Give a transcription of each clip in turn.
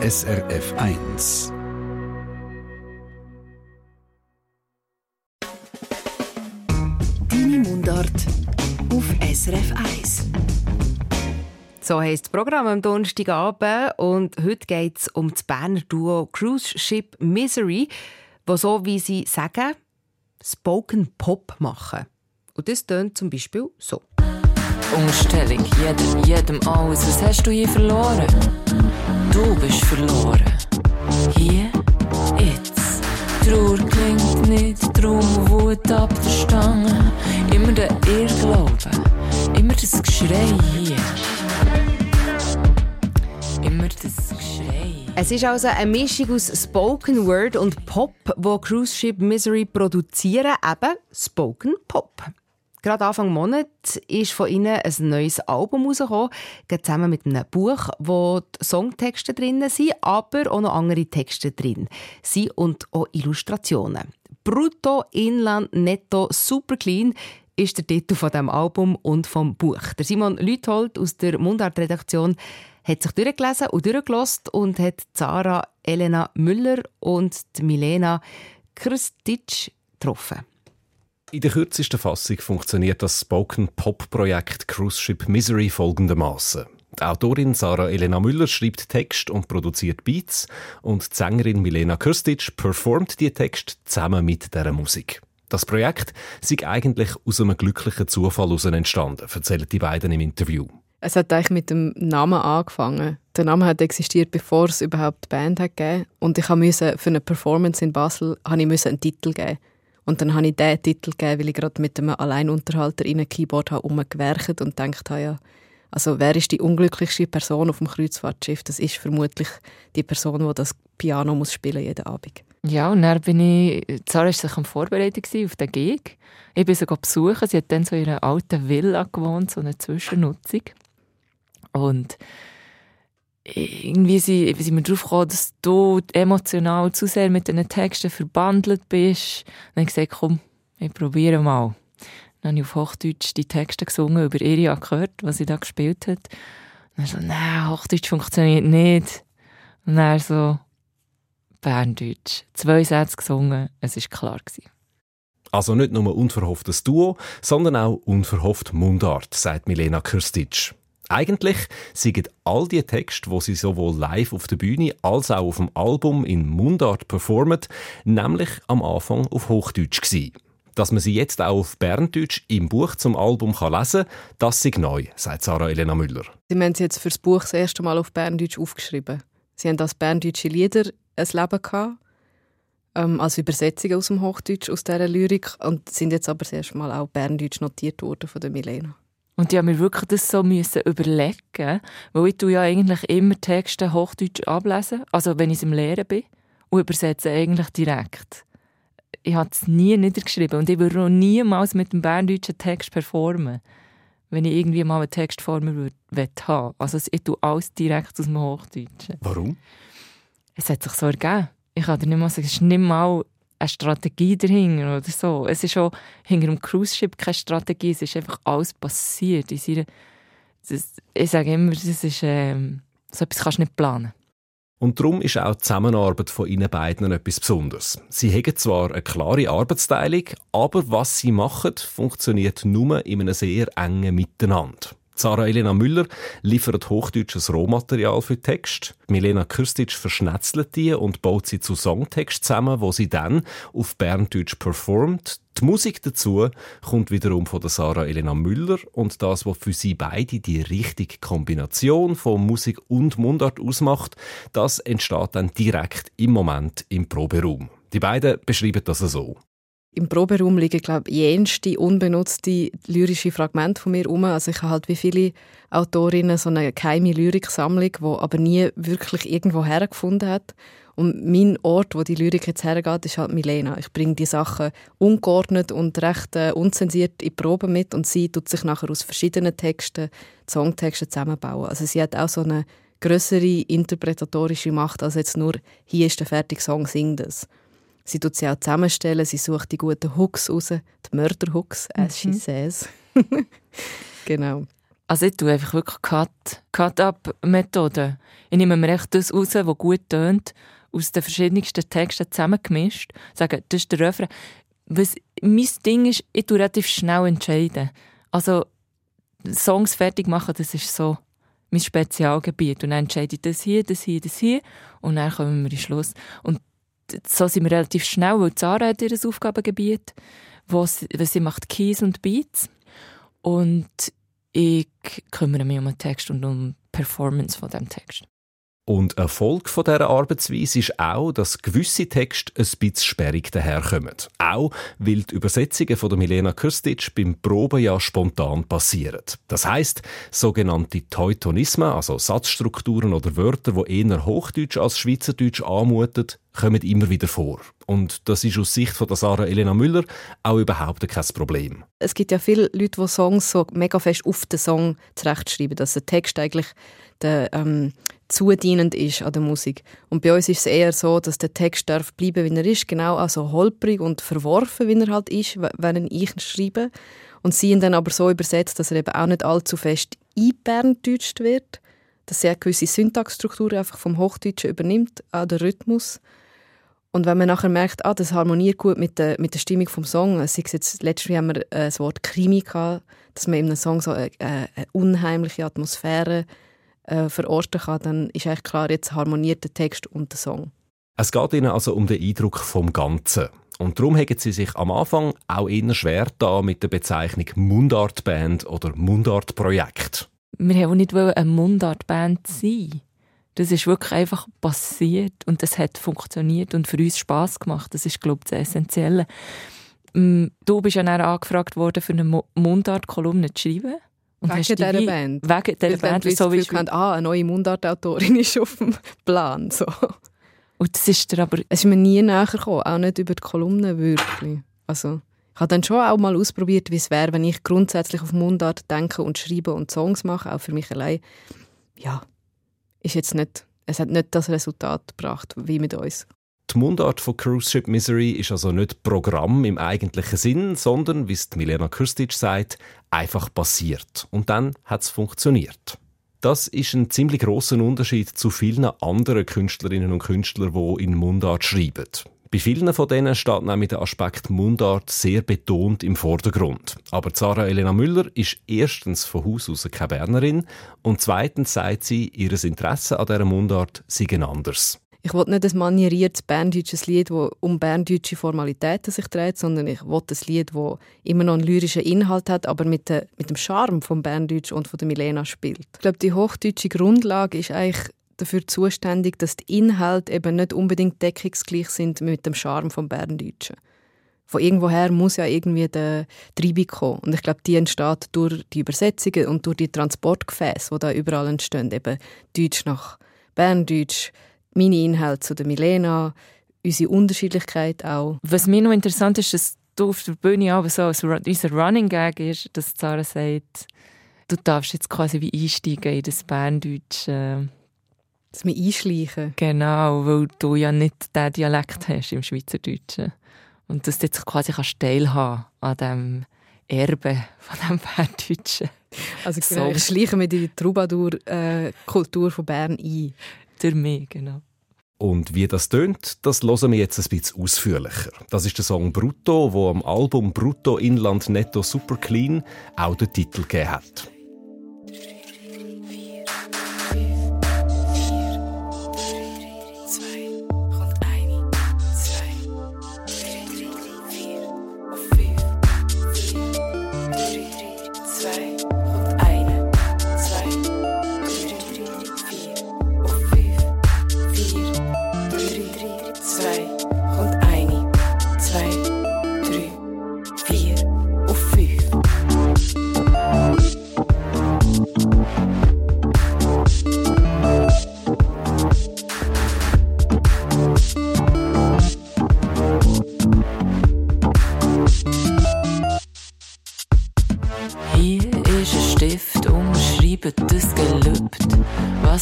SRF 1. Deine Mundart auf SRF 1. So heisst das Programm am Donnerstagabend und heute geht es um das Berner Duo Cruise Ship Misery, wo so, wie sie sagen, Spoken Pop machen. Und das tönt zum Beispiel so. Umstellung, jedem, jedem alles. Was hast du hier verloren? Du bist verloren. Hier, jetzt. Trauer klingt nicht, drum Wut ab der Stange. Immer der Irrglaube, immer das Geschrei hier. Immer das Geschrei. Es ist also eine Mischung aus Spoken Word und Pop, wo Cruise Ship Misery produzieren, eben Spoken Pop. Gerade Anfang Monat ist von ihnen ein neues Album rausgekommen, zusammen mit einem Buch, wo die Songtexte drin sind, aber auch noch andere Texte drin sind und auch Illustrationen. Brutto, Inland, Netto, Super Clean ist der Titel von dem Album und vom Buch. Der Simon Lüthold aus der Mundart-Redaktion hat sich durchgelesen und durchgelost und hat Zara Elena Müller und Milena Krstic getroffen. In der kürzesten Fassung funktioniert das Spoken Pop Projekt Cruise Ship Misery folgendermaßen. Die Autorin Sarah Elena Müller schreibt Text und produziert Beats und die Sängerin Milena Kirstic performt die Text zusammen mit der Musik. Das Projekt ist eigentlich aus einem glücklichen Zufall heraus entstanden, erzählen die beiden im Interview. Es hat eigentlich mit dem Namen angefangen. Der Name hat existiert, bevor es überhaupt die Band hat gegeben. Und ich musste für eine Performance in Basel einen Titel geben. Und dann habe ich diesen Titel gegeben, weil ich gerade mit einem Alleinunterhalter in einem Keyboard habe umgewerkt und gedacht habe, ja, also wer ist die unglücklichste Person auf dem Kreuzfahrtschiff? Das ist vermutlich die Person, die das Piano muss spielen jeden Abend. Ja, und dann bin ich, Sarah war sich am Vorbereiten auf den Gig. Ich bin sie besuchen, sie hat dann so in einer alten Villa gewohnt, so eine Zwischennutzung. Und irgendwie sind, sind wir darauf gekommen, dass du emotional zu sehr mit diesen Texten verbandelt bist. Dann habe ich gesagt, komm, ich probiere mal. Dann habe ich auf Hochdeutsch die Texte gesungen, über Iria gehört, was sie da gespielt hat. dann so, nein, Hochdeutsch funktioniert nicht. Und dann so, Berndeutsch. Zwei Sätze gesungen, es war klar. Also nicht nur unverhofftes Duo, sondern auch unverhofft Mundart, sagt Milena Kirstic. Eigentlich sind all die Texte, wo sie sowohl live auf der Bühne als auch auf dem Album in Mundart performen, nämlich am Anfang auf Hochdeutsch gewesen. Dass man sie jetzt auch auf Berndeutsch im Buch zum Album kann lesen kann, das ist neu, sagt Sarah Elena Müller. Sie haben sie jetzt für das Buch das erste Mal auf Berndeutsch aufgeschrieben. Sie haben als berndeutsche Lieder ein Leben gehabt, ähm, als Übersetzung aus dem Hochdeutsch, aus dieser Lyrik, und sind jetzt aber das erste Mal auch Berndeutsch notiert worden von der Milena. Und ich habe mir wirklich das so müssen überlegen, weil ich ja eigentlich immer Texte Hochdeutsch ablesen, also wenn ich im Lehren bin, und übersetze eigentlich direkt. Ich habe es nie niedergeschrieben und ich würde auch niemals mit dem berndeutschen Text performen, wenn ich irgendwie mal einen Text vor mir würde, haben Also ich tue alles direkt aus dem Hochdeutschen. Warum? Es hat sich so ergeben. Ich kann dir nicht mal sagen, es ist nicht mal eine Strategie dahinter oder so. Es ist auch hinter dem Cruise Ship keine Strategie, es ist einfach alles passiert. In seiner, das, ich sage immer, das ist, ähm, so etwas kannst du nicht planen. Und darum ist auch die Zusammenarbeit von ihnen beiden etwas Besonderes. Sie haben zwar eine klare Arbeitsteilung, aber was sie machen, funktioniert nur in einem sehr engen Miteinander. Sarah Elena Müller liefert hochdeutsches Rohmaterial für Text. Milena Kürstic verschnetzelt die und baut sie zu Songtext zusammen, wo sie dann auf Berndeutsch performt. Die Musik dazu kommt wiederum von der Sarah Elena Müller und das, was für sie beide die richtige Kombination von Musik und Mundart ausmacht, das entsteht dann direkt im Moment im Proberaum. Die beiden beschreiben das so. Im Proberaum liegen, glaube ich, jenste unbenutzte lyrische Fragmente von mir herum. Also ich habe halt wie viele Autorinnen so eine geheime Lyriksammlung, die aber nie wirklich irgendwo hergefunden hat. Und mein Ort, wo die Lyrik jetzt hergeht, ist halt Milena. Ich bringe die Sachen ungeordnet und recht äh, unzensiert in die Probe mit und sie tut sich nachher aus verschiedenen Texten, Songtexten zusammenbauen. Also sie hat auch so eine größere interpretatorische Macht als jetzt nur «Hier ist der fertige Song, sing das». Sie tut sie auch zusammenstellen, sie sucht die guten Hooks raus, die Mörderhooks, as mhm. she says. genau. Also ich tue einfach wirklich Cut-Up-Methode. ich nehme mir echt das raus, was gut tönt, aus den verschiedensten Texten zusammengemischt, sage, das ist der Refrain. Was mein Ding ist, ich tue relativ schnell entscheiden. Also Songs fertig machen, das ist so mein Spezialgebiet. Und dann entscheide ich das hier, das hier, das hier und dann kommen wir in Schluss. Und so sind wir relativ schnell, weil Zara hat ihr Aufgabengebiet, wo sie, sie macht Keys und Beats. Und ich kümmere mich um den Text und um die Performance von dem Text. Und Erfolg von dieser Arbeitsweise ist auch, dass gewisse Texte ein bisschen sperrig daherkommen. Auch, weil die Übersetzungen von der Milena Kürstic beim Proben ja spontan passieren. Das heisst, sogenannte Teutonismen, also Satzstrukturen oder Wörter, die eher Hochdeutsch als Schweizerdeutsch anmuten, kommen immer wieder vor. Und das ist aus Sicht von Sarah Elena Müller auch überhaupt kein Problem. Es gibt ja viele Leute, die Songs so mega fest auf den Song zurechtschreiben, dass der Text eigentlich der, ähm, zudienend ist an der Musik. Und bei uns ist es eher so, dass der Text darf bleiben, wie er ist, genau also holprig und verworfen, wie er halt ist, wenn ich ihn schreibe. Und sie ihn dann aber so übersetzt, dass er eben auch nicht allzu fest einberndeutscht wird, dass er gewisse Syntaxstrukturen einfach vom Hochdeutschen übernimmt, auch den Rhythmus. Und wenn man nachher merkt, ah, das harmoniert gut mit der, mit der Stimmung vom Song, sei es jetzt, letztes Jahr haben wir äh, das Wort Krimi gehabt, dass man in einem Song so eine, eine unheimliche Atmosphäre äh, verorten kann, dann ist eigentlich klar, jetzt harmoniert der Text und der Song. Es geht Ihnen also um den Eindruck vom Ganzen. Und darum haben Sie sich am Anfang auch eher schwer da mit der Bezeichnung Mundartband oder Mundartprojekt. Wir wollten nicht eine Mundartband sein. Das ist wirklich einfach passiert und es hat funktioniert und für uns Spaß gemacht. Das ist, glaube ich, das Essentielle. Mm, du bist ja dann angefragt worden, für eine Mundart-Kolumne zu schreiben. Und wegen dieser die, Band. Wegen dieser Band. Weil so wie haben, ah, eine neue Mundartautorin ist auf dem Plan. So. Und das ist dir aber... Es ist mir nie näher gekommen, auch nicht über die Kolumne wirklich. Also, ich habe dann schon auch mal ausprobiert, wie es wäre, wenn ich grundsätzlich auf Mundart denke und schreibe und Songs mache, auch für mich allein. Ja, ist jetzt nicht, es hat nicht das Resultat gebracht, wie mit uns. Die Mundart von Cruise Ship Misery ist also nicht Programm im eigentlichen Sinn, sondern, wie es Milena Kürstic sagt, einfach passiert. Und dann hat es funktioniert. Das ist ein ziemlich großer Unterschied zu vielen anderen Künstlerinnen und Künstlern, die in Mundart schreiben. Bei vielen von denen steht nämlich der Aspekt Mundart sehr betont im Vordergrund. Aber Sarah Elena Müller ist erstens von Haus aus keine Bernerin und zweitens sagt sie, ihr Interesse an dieser Mundart sei anders ich will nicht ein manieriertes berndeutsches Lied, das um berndeutsche Formalitäten sich dreht, sondern ich will ein Lied, das immer noch einen lyrischen Inhalt hat, aber mit, de, mit dem Charme vom Berndeutsch und von der Milena spielt. Ich glaube, die hochdeutsche Grundlage ist eigentlich dafür zuständig, dass die Inhalte eben nicht unbedingt deckungsgleich sind mit dem Charme vom Berndeutschen. Von irgendwoher muss ja irgendwie der Treibung kommen. Und ich glaube, die entsteht durch die Übersetzungen und durch die Transportgefäße, die da überall entstehen. Eben Deutsch nach Berndeutsch, meine Inhalte zu der Milena, unsere Unterschiedlichkeit auch. Was mir noch interessant ist, dass du auf der Bühne aber so unser Running Gag ist, dass Sarah sagt, du darfst jetzt quasi wie einsteigen in das Berndeutsch. Äh, dass wir einschleichen. Genau, weil du ja nicht diesen Dialekt hast im Schweizerdeutschen. Und dass du jetzt quasi kannst teilhaben an diesem Erbe von diesem Berndeutschen. Also genau, so. ich schleiche mir die Troubadour-Kultur äh, von Bern ein. Durch mich, genau. Und wie das tönt, das hören wir jetzt ein bisschen ausführlicher. Das ist der Song Brutto, wo am Album Brutto Inland Netto Super Clean auch den Titel gegeben hat.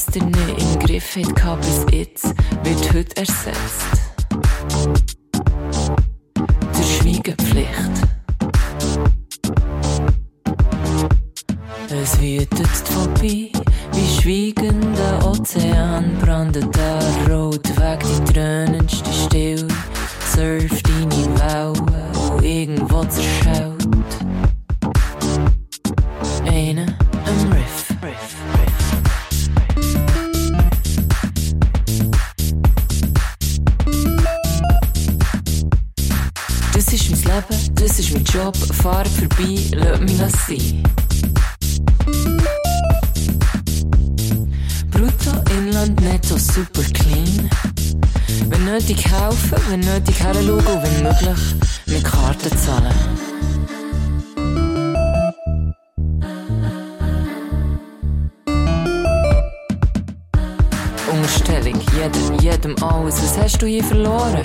gestern nicht im Griff hat, bis jetzt wird heute ersetzt. Das ist mein Leben, das ist mein Job. Fahr vorbei, lass mich sein. Brutto, Inland, netto, super clean. Wenn nötig helfen, wenn nötig heranschauen und wenn möglich mit Karten zahlen. Unterstellung, jedem, jedem alles. Was hast du hier verloren?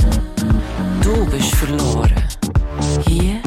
Du bist verloren. Hier,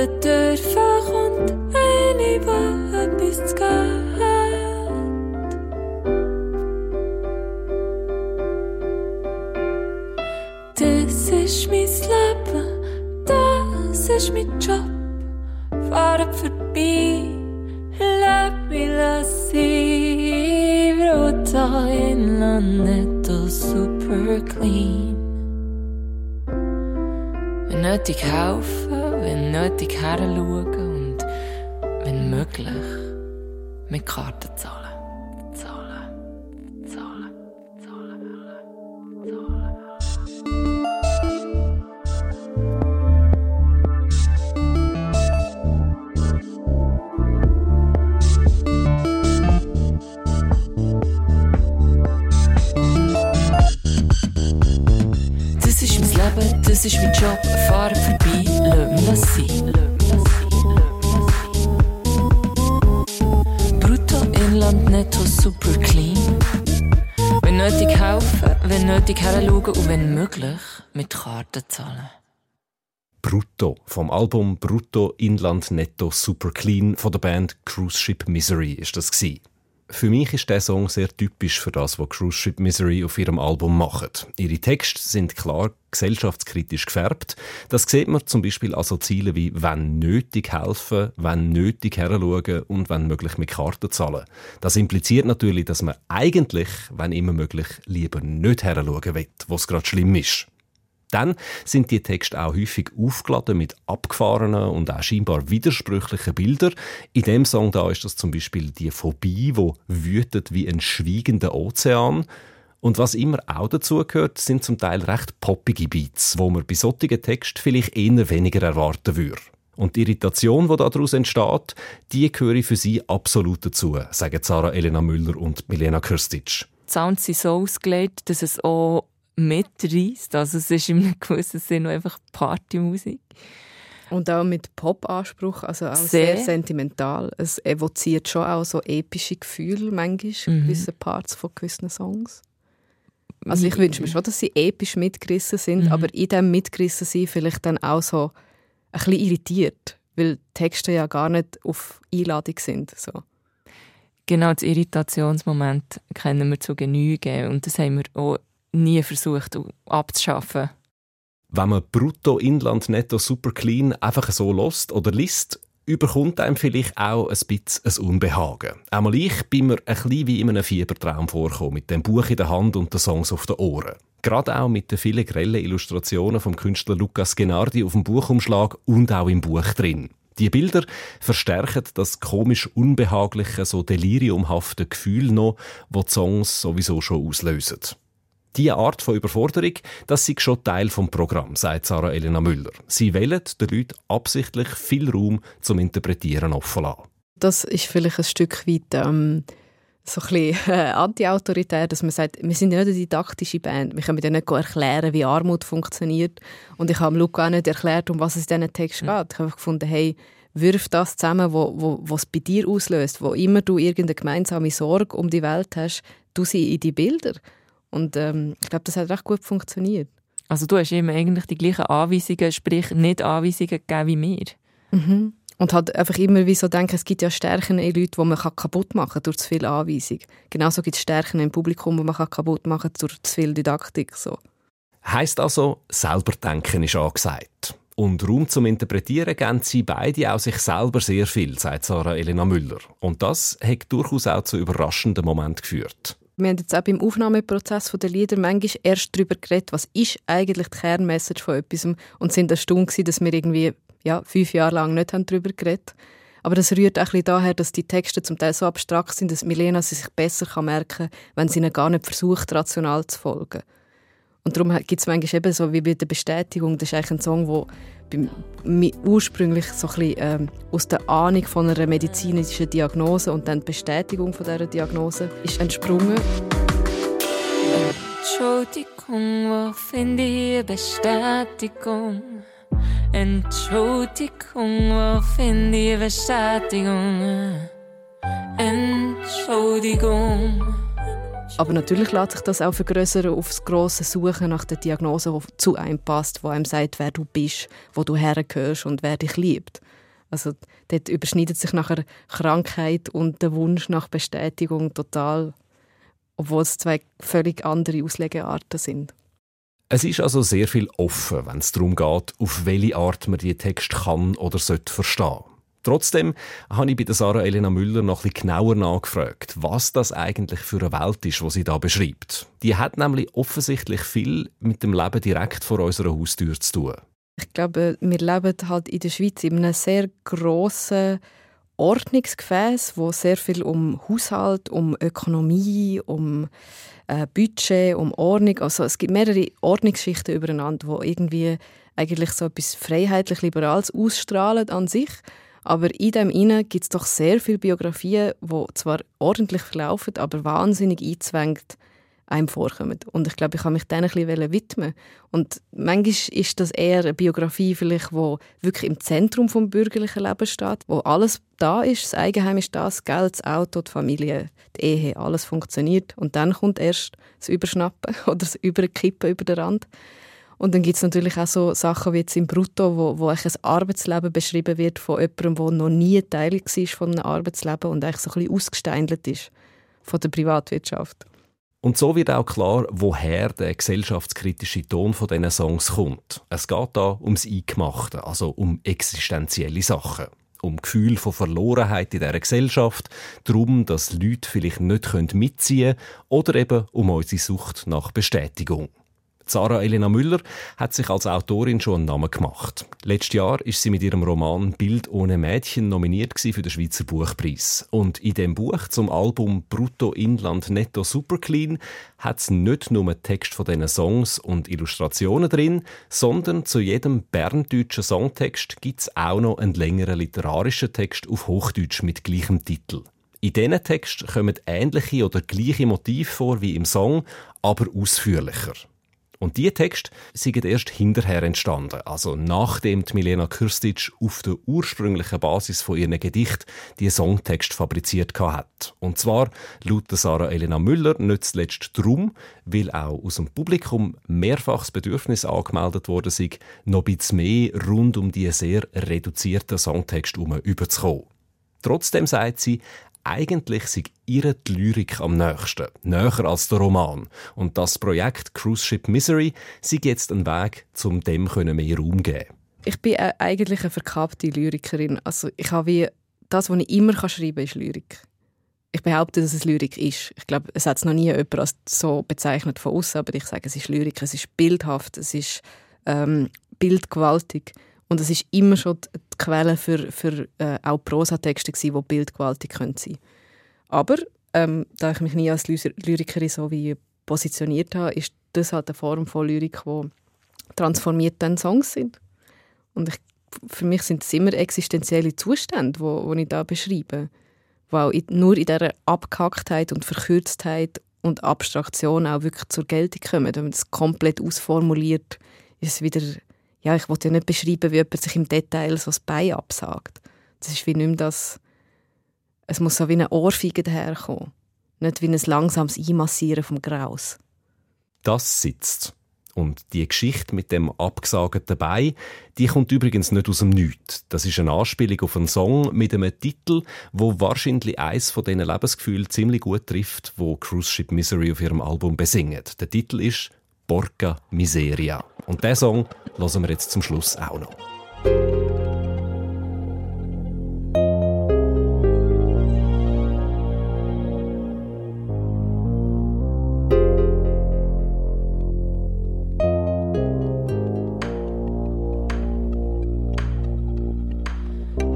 Bedürfen kommt einer, der etwas zu geben Das ist mein Leben, das ist mein Job. Fahren vorbei, lass mich sein. Brota Inland, netto super clean. Wenn nötig helfen, wenn nötig heranschauen und wenn möglich mit Karten zahlen. Heranschauen und wenn möglich mit Karten zahlen. Brutto vom Album Brutto Inland Netto Super Clean von der Band Cruise Ship Misery ist das gsi. Für mich ist der Song sehr typisch für das, was Cruise Ship Misery auf ihrem Album machen. Ihre Texte sind klar gesellschaftskritisch gefärbt. Das sieht man zum Beispiel an so Zielen wie «wenn nötig helfen», «wenn nötig heranschauen» und «wenn möglich mit Karten zahlen». Das impliziert natürlich, dass man eigentlich, wenn immer möglich, lieber nicht heranschauen will, wo es gerade schlimm ist. Dann sind die Texte auch häufig aufgeladen mit abgefahrenen und auch scheinbar widersprüchlichen Bildern. In dem Song da ist das zum Beispiel die Phobie, wo wütet wie ein schweigender Ozean. Und was immer auch dazu gehört, sind zum Teil recht poppige Beats, wo man bei solchen Texten vielleicht eher weniger erwarten würde. Und die Irritation, die daraus entsteht, die gehöre für sie absolut dazu, sagen Sarah Elena Müller und Milena Kirstic. Die Sounds sind so ausgelegt, dass es auch mitreißt. Also es ist in einem gewissen Sinne einfach Partymusik. Und auch mit Pop-Anspruch, also auch sehr. Sehr. sentimental. Es evoziert schon auch so epische Gefühle manchmal, Mhm. gewisse Parts von gewissen Songs. Also ich wünsche mir schon, dass sie episch mitgerissen sind, Mhm. aber in dem mitgerissen sein vielleicht dann auch so ein bisschen irritiert, weil Texte ja gar nicht auf Einladung sind. So. Genau, das Irritationsmoment kennen wir zu Genüge und das haben wir auch nie versucht abzuschaffen. Wenn man Brutto, Inland, Netto, Super Clean einfach so lost oder liest, überkommt einem vielleicht auch ein bisschen ein Unbehagen. Einmal ich bin mir ein bisschen wie in einem Fiebertraum vorgekommen, mit dem Buch in der Hand und den Songs auf den Ohren. Gerade auch mit den vielen grellen Illustrationen vom Künstler Lukas Genardi auf dem Buchumschlag und auch im Buch drin. Die Bilder verstärken das komisch unbehagliche, so deliriumhafte Gefühl noch, wo die Songs sowieso schon auslösen. Diese Art von Überforderung, das ist schon Teil vom Programm, sagt Sarah Elena Müller. Sie wählen den Leuten absichtlich viel Raum zum Interpretieren offen lassen. Das ist vielleicht ein Stück weit ähm, so ein bisschen äh, anti-autoritär, dass man sagt, wir sind nicht eine didaktische Band. Wir können dir nicht erklären, wie Armut funktioniert. Und ich habe Luca auch nicht erklärt, um was es in diesen Text geht. Ich habe gefunden, hey, wirf das zusammen, was wo, wo, bei dir auslöst. Wo immer du irgendeine gemeinsame Sorge um die Welt hast, du sie in die Bilder. Und ähm, ich glaube, das hat recht gut funktioniert. Also du hast ihm eigentlich die gleichen Anweisungen, sprich nicht Anweisungen gegeben wie mir. Mhm. Und halt einfach immer wie so denken, es gibt ja Stärken in Leuten, die man kaputt machen kann durch zu viel Anweisung. Genauso gibt es Stärken im Publikum, die man kaputt machen kann durch zu viel Didaktik. So. Heißt also, selber denken ist angesagt. Und Raum zum Interpretieren geben sie beide auch sich selber sehr viel, sagt Sarah Elena Müller. Und das hat durchaus auch zu überraschenden Momenten geführt. Wir haben jetzt auch beim Aufnahmeprozess der Lieder manchmal erst darüber geredet, was ist eigentlich die Kernmessage von etwas und sind erstaunt dass wir irgendwie ja, fünf Jahre lang nicht darüber geredet aber das rührt auch ein daher, dass die Texte zum Teil so abstrakt sind, dass Milena sie sich besser merken kann, wenn sie ihnen gar nicht versucht, rational zu folgen. Und darum gibt es manchmal eben so wie bei der Bestätigung, das ist eigentlich ein Song, der ursprünglich so ein bisschen, ähm, aus der Ahnung von einer medizinischen Diagnose und dann die Bestätigung von dieser Diagnose ist entsprungen. Entschuldigung, wo finde ich Bestätigung? Entschuldigung, wo finde ich Bestätigung? Entschuldigung. Aber natürlich lässt sich das auch vergrößern das grosse Suchen nach der Diagnose, die zu einem passt, wo einem sagt, wer du bist, wo du hergehörst und wer dich liebt. Also dort überschneidet sich nachher Krankheit und der Wunsch nach Bestätigung total, obwohl es zwei völlig andere Auslegearten sind. Es ist also sehr viel offen, wenn es darum geht, auf welche Art man die Text kann oder sollte verstehen. Trotzdem habe ich bei Sarah Elena Müller noch ein genauer nachgefragt, was das eigentlich für eine Welt ist, die sie da beschreibt. Die hat nämlich offensichtlich viel mit dem Leben direkt vor unserer Haustür zu tun. Ich glaube, wir leben halt in der Schweiz in einem sehr grossen Ordnungsgefäß, wo sehr viel um Haushalt, um Ökonomie, um äh, Budget, um Ordnung, also es gibt mehrere Ordnungsschichten übereinander, wo irgendwie eigentlich so etwas freiheitlich-liberales ausstrahlen an sich aber in dem Inne gibt es doch sehr viele Biografien, die zwar ordentlich verlaufen, aber wahnsinnig einzwängt einem vorkommen. Und ich glaube, ich kann mich denen ein bisschen widmen. Und manchmal ist das eher eine Biografie, vielleicht, wo wirklich im Zentrum des bürgerlichen Lebens steht, wo alles da ist, das Eigenheim ist da, das Geld, das Auto, die Familie, die Ehe, alles funktioniert. Und dann kommt erst das Überschnappen oder das Überkippen über den Rand. Und dann gibt es natürlich auch so Sachen wie jetzt im Brutto, wo, wo ein Arbeitsleben beschrieben wird von jemandem, der noch nie Teil war von einem Arbeitsleben und eigentlich so ein bisschen ausgesteindelt ist von der Privatwirtschaft. Und so wird auch klar, woher der gesellschaftskritische Ton von diesen Songs kommt. Es geht da ums Eingemachte, also um existenzielle Sachen. Um Gefühl von Verlorenheit in dieser Gesellschaft, darum, dass Leute vielleicht nicht mitziehen können oder eben um unsere Sucht nach Bestätigung. Sarah Elena Müller hat sich als Autorin schon einen Namen gemacht. Letztes Jahr ist sie mit ihrem Roman Bild ohne Mädchen nominiert für den Schweizer Buchpreis. Und in dem Buch zum Album Brutto Inland Netto Superclean hat es nicht nur Text von diesen Songs und Illustrationen drin, sondern zu jedem berndeutschen Songtext gibt es auch noch einen längeren literarischen Text auf Hochdeutsch mit gleichem Titel. In diesen Text kommen ähnliche oder gleiche Motive vor wie im Song, aber ausführlicher. Und die Texte sind erst hinterher entstanden, also nachdem die Milena Kürstic auf der ursprünglichen Basis von ihren Gedicht die Songtext fabriziert hat. Und zwar laut Sarah Elena Müller nicht zuletzt drum, weil auch aus dem Publikum mehrfach das Bedürfnis angemeldet worden ist, noch ein bisschen mehr rund um die sehr reduzierten Songtexte herum überzukommen. Trotzdem sagt sie, eigentlich sei ihr die Lyrik am nächsten, näher als der Roman. Und das Projekt Cruise Ship Misery sei jetzt ein Weg, um dem mehr Raum zu geben. Ich bin eigentlich eine verkappte Lyrikerin. Also ich habe wie das, was ich immer schreiben kann, ist Lyrik. Ich behaupte, dass es Lyrik ist. Ich glaube, es hat es noch nie jemand als so bezeichnet von außen, aber ich sage, es ist Lyrik, es ist bildhaft, es ist ähm, bildgewaltig. Und es ist immer schon die Quelle für, für äh, auch Prosatexte die bildgewaltig sein können Aber ähm, da ich mich nie als Lyrikerin so wie positioniert habe, ist das halt eine Form von Lyrik, die transformiert dann Songs sind. Und ich, für mich sind es immer existenzielle Zustände, wo, wo ich da beschreibe, die auch nur in dieser Abgehacktheit und Verkürztheit und Abstraktion auch wirklich zur Geltung kommen. Wenn man das komplett ausformuliert, ist es wieder ja, ich wollte ja nicht beschreiben, wie jemand sich im Detail so das Bein absagt. Das ist wie nicht mehr das, es muss so wie eine Ohrfeige daherkommen. Nicht wie ein langsames Einmassieren vom Graus. Das sitzt. Und die Geschichte mit dem abgesagten Bein, die kommt übrigens nicht aus dem Nichts. Das ist eine Anspielung auf einen Song mit einem Titel, wo wahrscheinlich eins von diesen Lebensgefühlen ziemlich gut trifft, wo Cruise Ship Misery auf ihrem Album besingt. Der Titel ist Porca Miseria. Und diesen Song hören wir jetzt zum Schluss auch noch.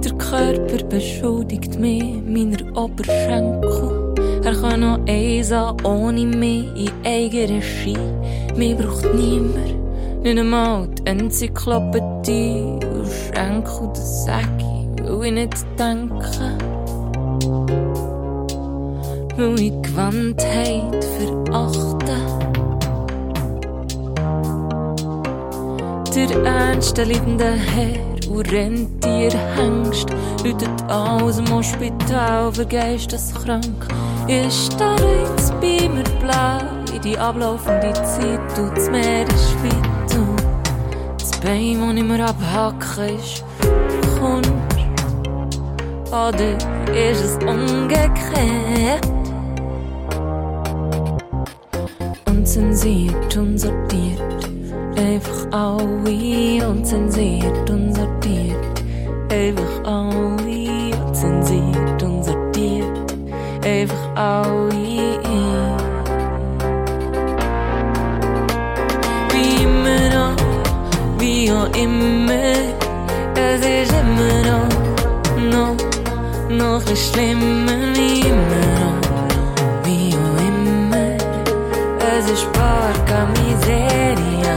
Der Körper beschuldigt mich meiner Oberschenkel. Er kann noch eins ohne mich in eigener Ski. Mir braucht niemand, nicht einmal die Enzyklopädie. Und Schenkel, das sag ich, will ich nicht denken. Will ich Gewandtheit verachten. Der ernste, liebende Herr und Rentierhengst läutet aus dem Hospital für geisteskrank. Ist da rechts bei mir blau die ablaufende Zeit und das Meer ist weit das Bein, das ich mir abhacke, ist Kunst. Oder ist es umgekehrt? Unzensiert und sortiert, einfach alle unzensiert und sortiert, einfach alle unzensiert und sortiert einfach alle immer, es ist immer noch, noch, noch ein schlimmer, wie immer noch, wie auch immer, es ist Porca Miseria.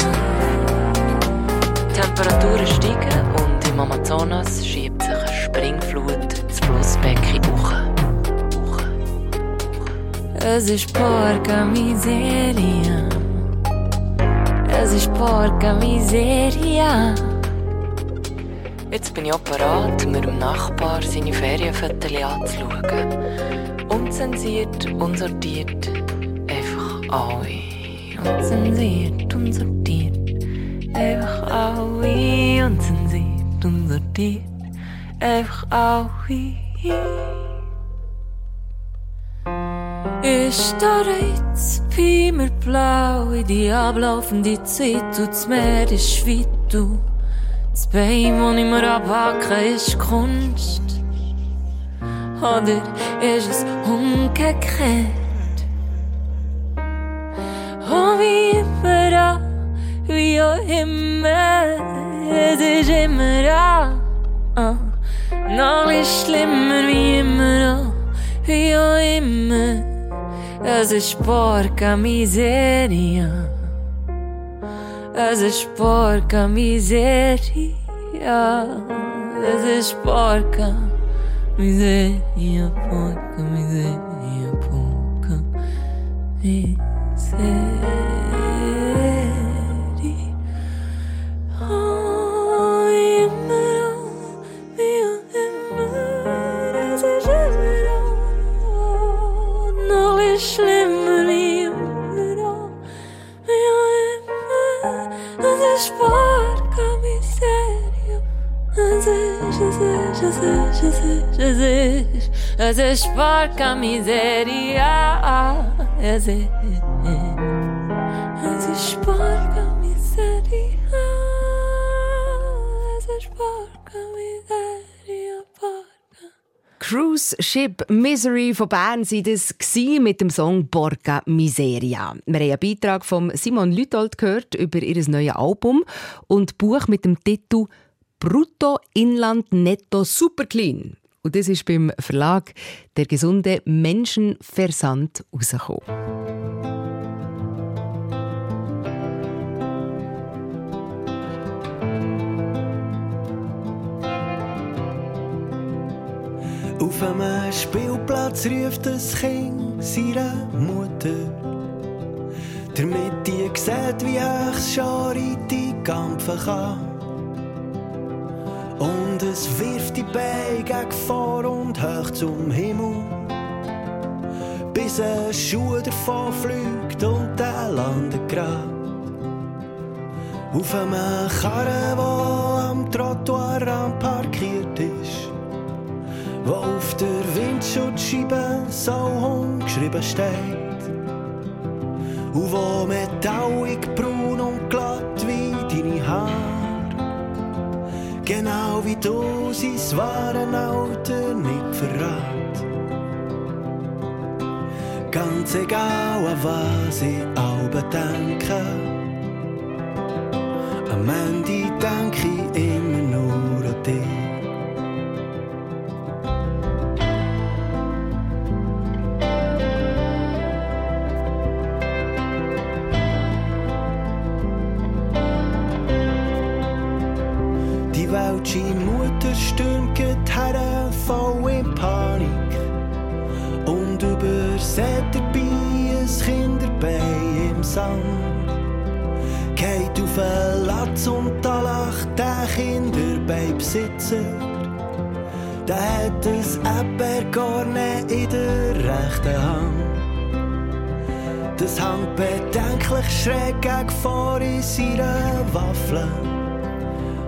Die Temperaturen steigen und im Amazonas schiebt sich eine Springflut das Flussbecken hoch. Es ist porca miseria. Ist porca miseria. Jetzt bin ich auch bereit, mir dem Nachbar seine Ferienfotos anzuschauen. Unzensiert, unsortiert, einfach alle. Unzensiert, unsortiert, einfach alle. Unzensiert, unsortiert, einfach alle. Ist der Mir blau in die ablaufende Zeit und das Meer ist weit du. Das Bein, das ich mir abhacke, ist Kunst. Oder ist es umgekehrt? Oh, wie immer, wie auch immer, es ist immer. Oh, noch ist schlimmer wie immer, wie auch immer. Es ist porca miseria. Es ist porca miseria. Es ist porca miseria, porca porca Es ist porca miseria. Es ist, porca miseria. Es ist porca miseria, porca. Cruise Ship Misery von Bern war das mit dem Song Borga Miseria. Wir haben einen Beitrag von Simon Lütold gehört über ihr neues Album und Buch mit dem Titel Brutto Inland Netto Super Clean. Und das ist beim Verlag Der gesunde Menschenversand rausgekommen. Auf einem Spielplatz ruft das Kind seine Mutter. Damit die sieht, wie ich die kämpfen kann. Und es wirft die Beine vor und hoch zum Himmel. Bis ein Schuh davon fliegt und der landet grad. Auf einem Karren, der am Trottoir parkiert ist. Wo auf der Windschutzscheibe so umgeschrieben steht. Und wo metallig braun und glatt wie deine Haare. Genau wie du sein wahren Alter nicht verrat. Ganz egal, an was ich alle denke. Am Ende Waffel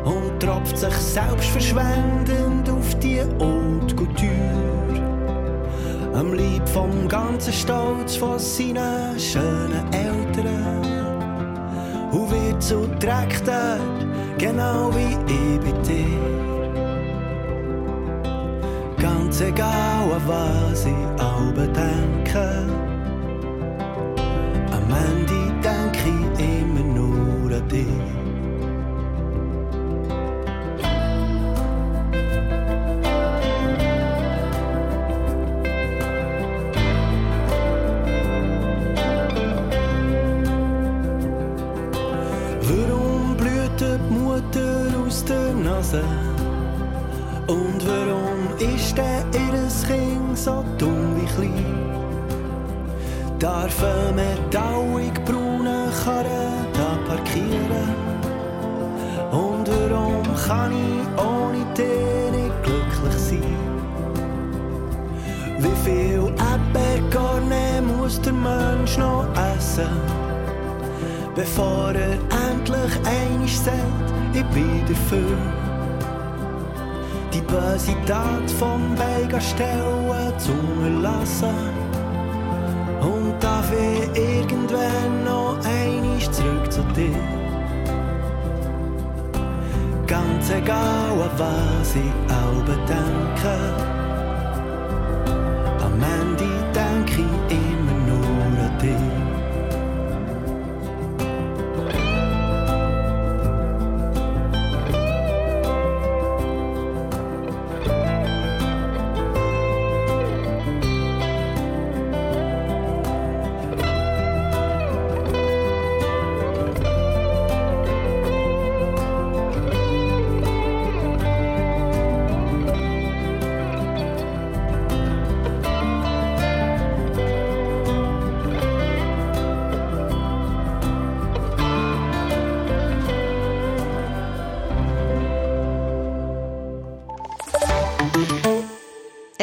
und tropft sich selbst verschwendend auf die Haute Couture. Am Lieb vom ganzen Stolz von seinen schönen Eltern. Und wird Dreck dort, genau wie ich bei dir. Ganz egal, an was ich alle denke.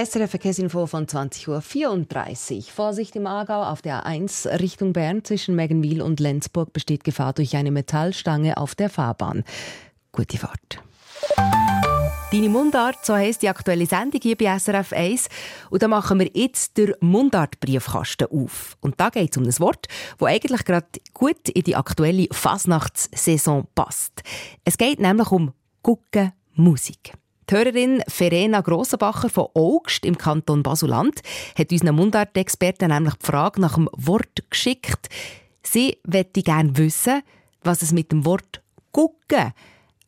SRF Verkehrsinfo von 20.34 Uhr. Vorsicht im Aargau auf der A1 Richtung Bern zwischen Meggenwil und Lenzburg besteht Gefahr durch eine Metallstange auf der Fahrbahn. Gute Fahrt. Deine Mundart, so heisst die aktuelle Sendung hier bei SRF 1. Und da machen wir jetzt den Mundart-Briefkasten auf. Und da geht es um ein Wort, das eigentlich gerade gut in die aktuelle Fasnachtssaison passt. Es geht nämlich um Gucke Musik. Die Hörerin Verena Grossenbacher von Augst im Kanton Basuland hat unseren Mundart-Experten nämlich die Frage nach dem Wort geschickt. Sie möchte gerne wissen, was es mit dem Wort «gucken»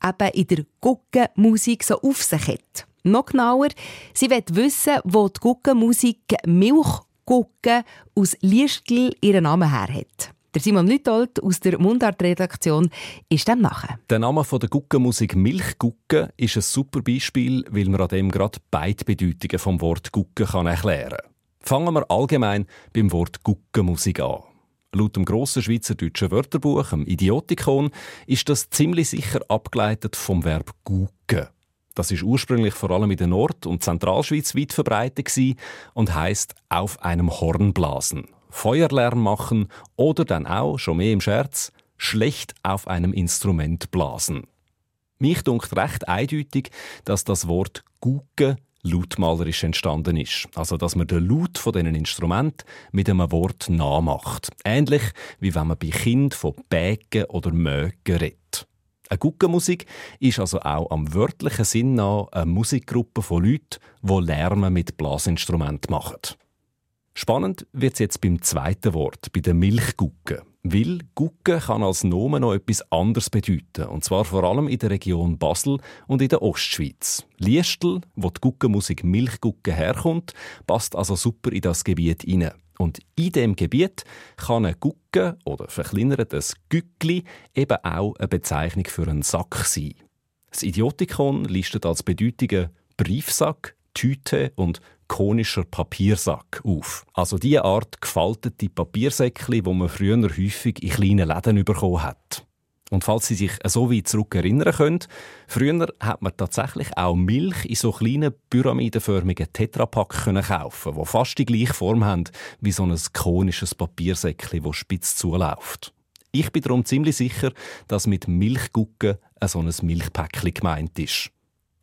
eben in der Guckenmusik so auf sich hat. Noch genauer, sie will wissen, wo die Guckenmusik Milchgucken aus Liestl ihren Namen her hat. Der Simon Lütold aus der Mundart-Redaktion ist dem nachher. Der Name von der Guckenmusik Milchgucken ist ein super Beispiel, weil man an dem gerade beide Bedeutungen vom Wort Gucken kann erklären. Fangen wir allgemein beim Wort Guckenmusik an. Laut dem grossen schweizerdeutschen Wörterbuch, dem Idiotikon, ist das ziemlich sicher abgeleitet vom Verb gucken. Das ist ursprünglich vor allem in der Nord- und Zentralschweiz weit verbreitet und heißt auf einem Horn blasen, Feuerlärm machen oder dann auch, schon mehr im Scherz, schlecht auf einem Instrument blasen. Mich dunkt recht eindeutig, dass das Wort gucken lautmalerisch entstanden ist. Also, dass man den Laut von diesen Instrument mit einem Wort nachmacht. Ähnlich wie wenn man bei Kind von Bägen oder Mögen redet. Eine Guckenmusik ist also auch am wörtlichen Sinn nach eine Musikgruppe von Leuten, die Lärme mit Blasinstrumenten machen. Spannend wird es jetzt beim zweiten Wort, bei der Milchgucke. Weil Gucke kann als Nomen noch etwas anderes bedeuten. Und zwar vor allem in der Region Basel und in der Ostschweiz. Liestl, wo die Guckenmusik Milchgucke herkommt, passt also super in das Gebiet hinein. Und in dem Gebiet kann eine Gucke oder verkleinert ein Gückli eben auch eine Bezeichnung für einen Sack sein. Das Idiotikon listet als Bedeutungen Briefsack, Tüte und konischer Papiersack auf. Also die Art gefaltete Papiersäckchen, wo man früher häufig in kleinen Läden bekommen hat. Und falls Sie sich so weit zurück erinnern können, früher hat man tatsächlich auch Milch in so kleinen pyramidenförmigen Tetrapack kaufen, wo fast die gleiche Form haben wie so ein konisches Papiersäckchen, wo spitz zuläuft. Ich bin darum ziemlich sicher, dass mit Milchgucken so ein Milchpäckchen gemeint ist.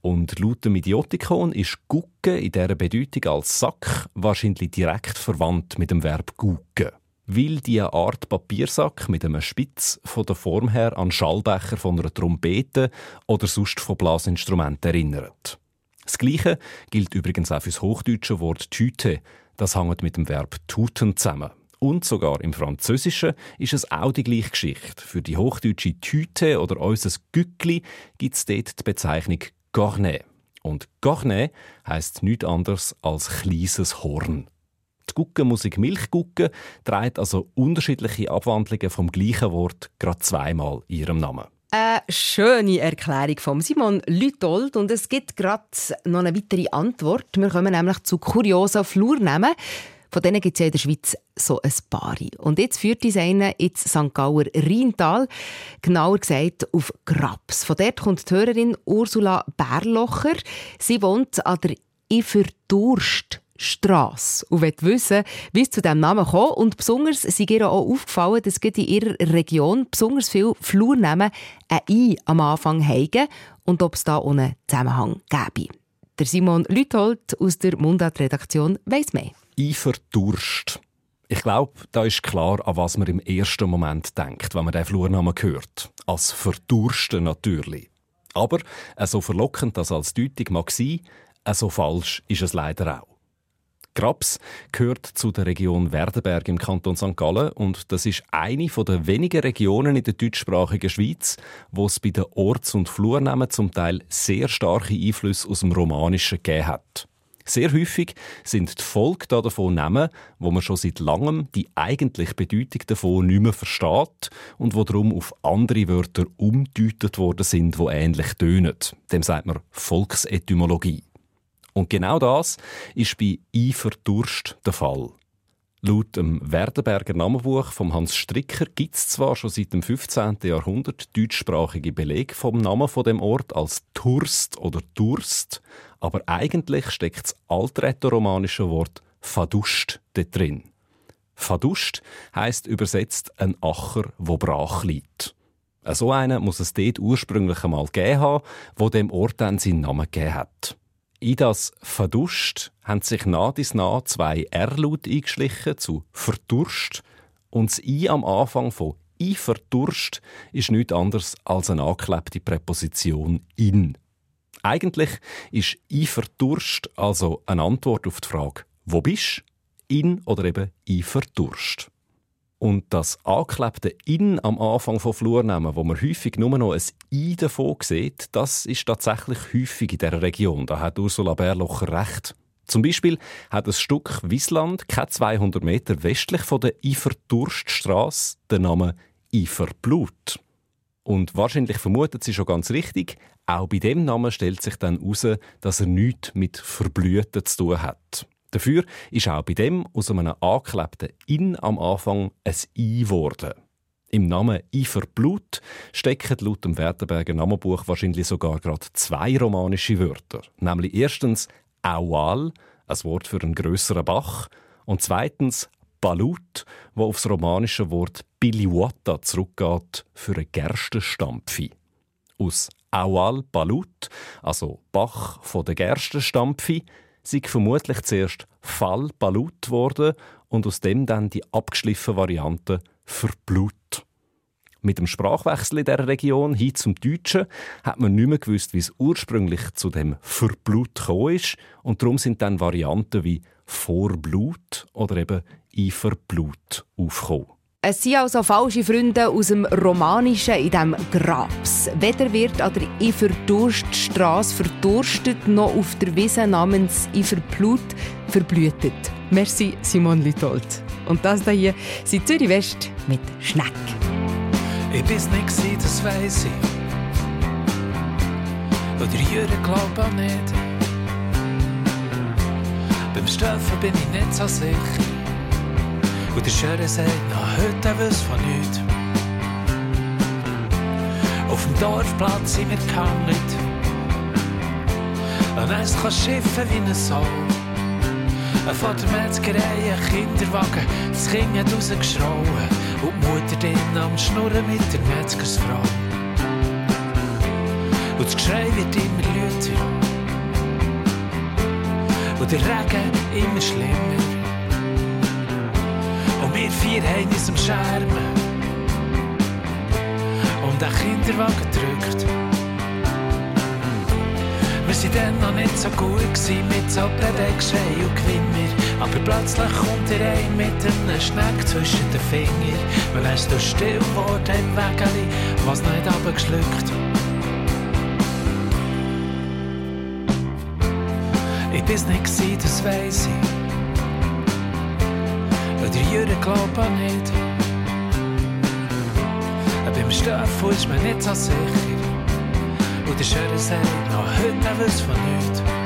Und laut dem Idiotikon ist Gucke in dieser Bedeutung als Sack wahrscheinlich direkt verwandt mit dem Verb gucken. Weil diese Art Papiersack mit einem Spitz von der Form her an Schallbecher von einer Trompete oder sonst von Blasinstrumenten erinnert. Das Gleiche gilt übrigens auch für das hochdeutsche Wort Tüte. Das hängt mit dem Verb tuten zusammen. Und sogar im Französischen ist es auch die gleiche Geschichte. Für die hochdeutsche Tüte oder unser Gückli gibt es dort die Bezeichnung Cornet. Und Cornet heißt nichts anderes als kleines Horn. Die Guckenmusik Milchgucken trägt also unterschiedliche Abwandlungen vom gleichen Wort gerade zweimal in ihrem Namen. Eine schöne Erklärung von Simon Lütold und es gibt gerade noch eine weitere Antwort. Wir kommen nämlich zu kuriosen Flurnamen. Von denen gibt es ja in der Schweiz so ein paar. Und jetzt führt uns einer ins St. Gauer Rheintal, genauer gesagt auf Grabs. Von dort kommt die Hörerin Ursula Bärlocher. Sie wohnt an der Iferdurst. Strasse und will wissen, wie es zu diesem Namen kam. Und besonders sind ihr auch aufgefallen, dass in ihrer Region besonders viele Flurnamen ein «i» am Anfang haben und ob es da einen Zusammenhang gäbe. Der Simon Lüthold aus der Mundart-Redaktion weiss mehr. Eiferdurst. Ich glaube, da ist klar, an was man im ersten Moment denkt, wenn man den Flurnamen hört. Als Verdursten natürlich. Aber so verlockend das als Deutung mag sein, so falsch ist es leider auch. Grabs gehört zu der Region Werdenberg im Kanton St. Gallen und das ist eine der wenigen Regionen in der deutschsprachigen Schweiz, wo es bei den Orts- und Flurnamen zum Teil sehr starke Einflüsse aus dem Romanischen gegeben hat. Sehr häufig sind die Folge davon Namen, wo man schon seit langem die eigentliche Bedeutung davon nicht mehr versteht und wo darum auf andere Wörter umdeutet worden sind, wo ähnlich tönen. Dem sagt man Volksetymologie. Und genau das ist bei Eiferdurst der Fall. Laut dem Werdenberger Namenbuch von Hans Stricker gibt es zwar schon seit dem 15. Jahrhundert deutschsprachige Belege vom Namen von dem Ort als Turst oder Durst, aber eigentlich steckt das alträtoromanische Wort Fadust dort drin. Fadust heißt übersetzt ein Acher, wo brach liegt. So einen muss es dort ursprünglich einmal gegeben haben, wo dem Ort dann seinen Namen gegeben hat. In das Verdurst haben sich nah bis nah zwei R-Laut eingeschlichen zu Verdurst und das I am Anfang von «i verdurst» ist nichts anderes als eine angeklebte Präposition «in». Eigentlich ist «i verdurst» also eine Antwort auf die Frage «Wo bist?» «in» oder eben «i verdurst». Und das angeklebte «in» am Anfang von Flurnamen, wo man häufig nur noch ein «i» davon sieht, das ist tatsächlich häufig in dieser Region. Da hat Ursula Bärlocher recht. Zum Beispiel hat das Stück Wiesland, keine 200 Meter westlich von der Ifer-Durststrasse, den Namen Iferblut. Und wahrscheinlich vermutet sie schon ganz richtig, auch bei dem Namen stellt sich dann heraus, dass er nichts mit Verblüten zu tun hat. Dafür ist auch bei dem aus einem angeklebten In am Anfang ein I geworden. Im Namen Iferblut stecken laut dem Wertenberger Namenbuch wahrscheinlich sogar gerade zwei romanische Wörter. Nämlich erstens Aual, ein Wort für einen größeren Bach, und zweitens Balut, wo aufs romanische Wort Biliwata zurückgeht für eine Gerstenstampfi. Aus Aual Balut, also Bach von der Gerstenstampfi, sei vermutlich zuerst Fall Balut worden und aus dem dann die abgeschliffene Variante Verblut. Mit dem Sprachwechsel in dieser Region hin zum Deutschen hat man nicht mehr gewusst, wie es ursprünglich zu dem Verblut gekommen ist. Und darum sind dann Varianten wie Vorblut oder eben Eiferblut aufgekommen. Es sind also falsche Freunde aus dem Romanischen in diesem Grabs. Weder wird an der Iverdurststrasse verdurstet, noch auf der Wiese namens Iverblut verblühtet. Merci, Simon Lütold. Und das hier sind Zürich West mit Schneck. Ich bin's nicht das weiss ich. Oder Jürgen glaub auch nicht. Beim Steffen bin ich nicht so sicher. Und der Schere sagt, na, heute wüs von nichts. Auf dem Dorfplatz sind wir gehangen. Und es kann schiffen wie ein Soul. Von der Metzgerei ein Kinderwagen, das Kind hat rausgeschrauen und die Mutter dann am Schnurren mit der Metzgersfrau. Und das Geschrei wird immer lauter und der Regen immer schlimmer. Wir vier haben uns am Schermen und der Kinderwagen drückt. Wir waren dann noch nicht so gut mit so Bewegschrei und Gewimmer. Aber plötzlich kommt er ein mit einem Schneck zwischen den Fingern. Weil er ist still geworden im Wägeli, was nicht abgeschluckt. Ich bin's nicht gewesen, das weiss ich. Der Jürgen glaubt auch nicht. Beim Stoffel ist mir nicht so sicher. Und der Schere sagt, noch heute wir's von nichts.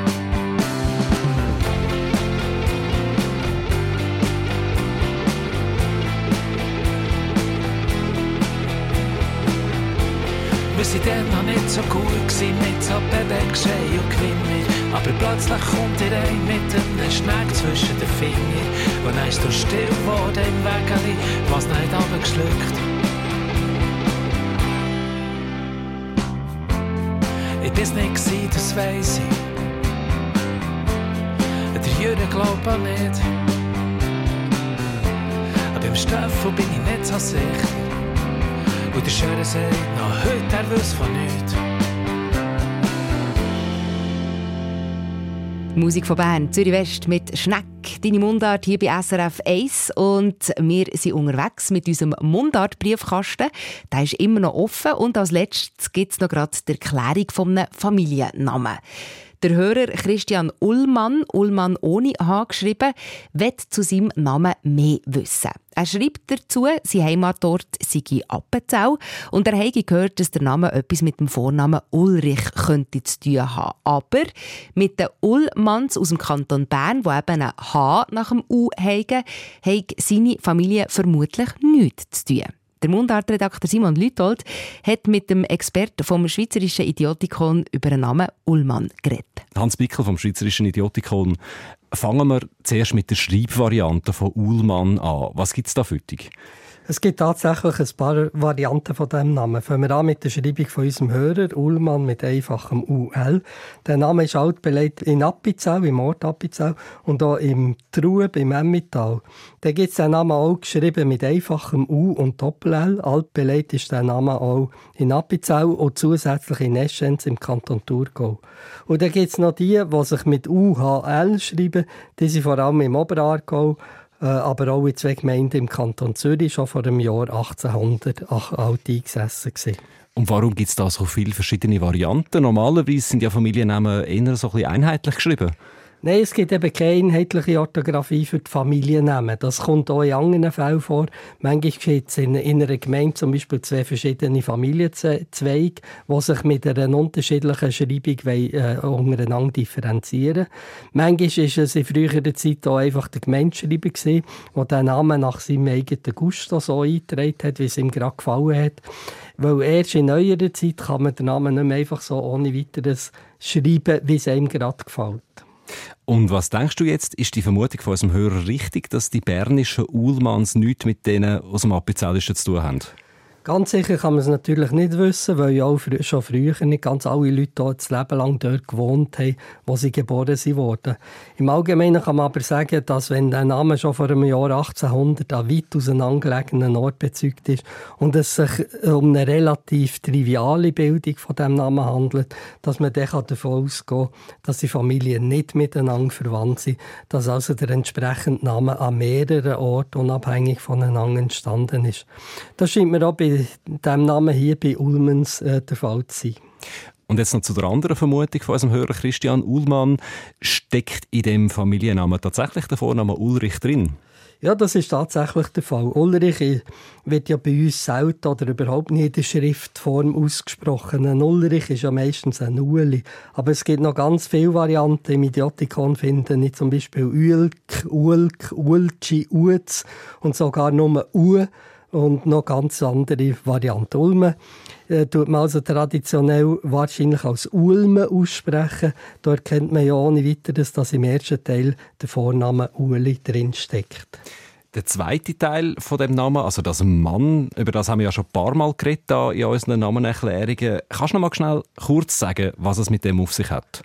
Waren dann noch nicht so gut gewesen, mit so Bewegschrei und Gewimmer. Aber plötzlich kommt ihr ein mit einem Schneck zwischen den Fingern. Und dann ist du still geworden im Wägeli, was nicht abgeschluckt. Ich bin's nicht gewesen, das weiss ich. Der Jürgen glaubt auch nicht. Aber im Stoffel bin ich nicht so sicher. Und der Schere sagt, noch heute er wüs von nichts. Musik von Bern, Zürich West mit Schneck, deine Mundart hier bei SRF 1 und wir sind unterwegs mit unserem Mundart-Briefkasten. Der ist immer noch offen und als letztes gibt es noch gerade die Erklärung von einem Familiennamen. Der Hörer Christian Ullmann, Ullmann ohne H geschrieben, will zu seinem Namen mehr wissen. Er schreibt dazu, sein Heimatort sei Appenzell und er habe gehört, dass der Name etwas mit dem Vornamen Ulrich könnte zu tun haben. Aber mit den Ullmanns aus dem Kanton Bern, wo eben ein H nach dem U haben, hat seine Familie vermutlich nichts zu tun. Der Mundartredakteur Simon Lütold hat mit dem Experten vom Schweizerischen Idiotikon über den Namen Ullmann geredet. Hans Bickel vom Schweizerischen Idiotikon. Fangen wir zuerst mit der Schreibvariante von Ullmann an. Was gibt es da für dich? Es gibt tatsächlich ein paar Varianten von diesem Namen. Fangen wir an mit der Schreibung von unserem Hörer, Ullmann mit einfachem UL. Der Name ist altbelegt in Appenzell, im Ort Appenzell und auch im Trub, im Emmittal. Da gibt es den Namen auch geschrieben mit einfachem U und Doppel-L. Altbelegt ist der Name auch in Appenzell und zusätzlich in Eschenz im Kanton Thurgau. Und dann gibt es noch die, die sich mit UHL schreiben. Die sind vor allem im Oberaargau äh, aber auch in zwei Gemeinden im Kanton Zürich schon vor dem Jahr 1800 alt eingesessen gewesen. Und warum gibt es da so viele verschiedene Varianten? Normalerweise sind ja Familiennamen eher so ein bisschen einheitlich geschrieben. Nein, es gibt eben keine einheitliche Orthographie für die Familiennamen. Das kommt auch in anderen Fällen vor. Manchmal gibt es in, in einer Gemeinde zum Beispiel zwei verschiedene Familienzweige, die sich mit einer unterschiedlichen Schreibung äh, untereinander differenzieren Manchmal war es in früherer Zeit auch einfach der Gemeindeschreiber, der den Namen nach seinem eigenen Gusto so eingetragen hat, wie es ihm gerade gefallen hat. Weil erst in neuerer Zeit kann man den Namen nicht mehr einfach so ohne weiteres schreiben, wie es ihm gerade gefällt. Und was denkst du jetzt, ist die Vermutung von unserem Hörer richtig, dass die bernischen Uhlmanns nichts mit denen aus dem Appenzellischen zu tun haben? Ganz sicher kann man es natürlich nicht wissen, weil ja auch schon früher nicht ganz alle Leute dort das Leben lang dort gewohnt haben, wo sie geboren wurden. Im Allgemeinen kann man aber sagen, dass wenn der Name schon vor einem Jahr 1800 an weit auseinandergelegenen Ort bezeugt ist und es sich um eine relativ triviale Bildung von dem Namen handelt, dass man dann davon ausgehen kann, dass die Familien nicht miteinander verwandt sind, dass also der entsprechende Name an mehreren Orten unabhängig voneinander entstanden ist. Das scheint mir auch bei diesem Namen hier bei Ulmens äh, der Fall zu sein. Und jetzt noch zu der anderen Vermutung von unserem Hörer Christian Ullmann. Steckt in dem Familiennamen tatsächlich der Vorname Ulrich drin? Ja, das ist tatsächlich der Fall. Ulrich wird ja bei uns selten oder überhaupt nicht in der Schriftform ausgesprochen. Ein Ulrich ist ja meistens ein Uli. Aber es gibt noch ganz viele Varianten. Im Idiotikon finden ich zum Beispiel Ulk, Ulk, Ulci, Uz und sogar nur U und noch ganz andere Varianten. Ulme äh, tut man also traditionell wahrscheinlich als Ulme aussprechen. Dort kennt man ja ohne weiteres, dass im ersten Teil der Vorname Uli drinsteckt. Der zweite Teil von dem Namen, also das Mann, über das haben wir ja schon ein paar Mal geredet in unseren Namenerklärungen. Kannst du noch mal schnell kurz sagen, was es mit dem auf sich hat?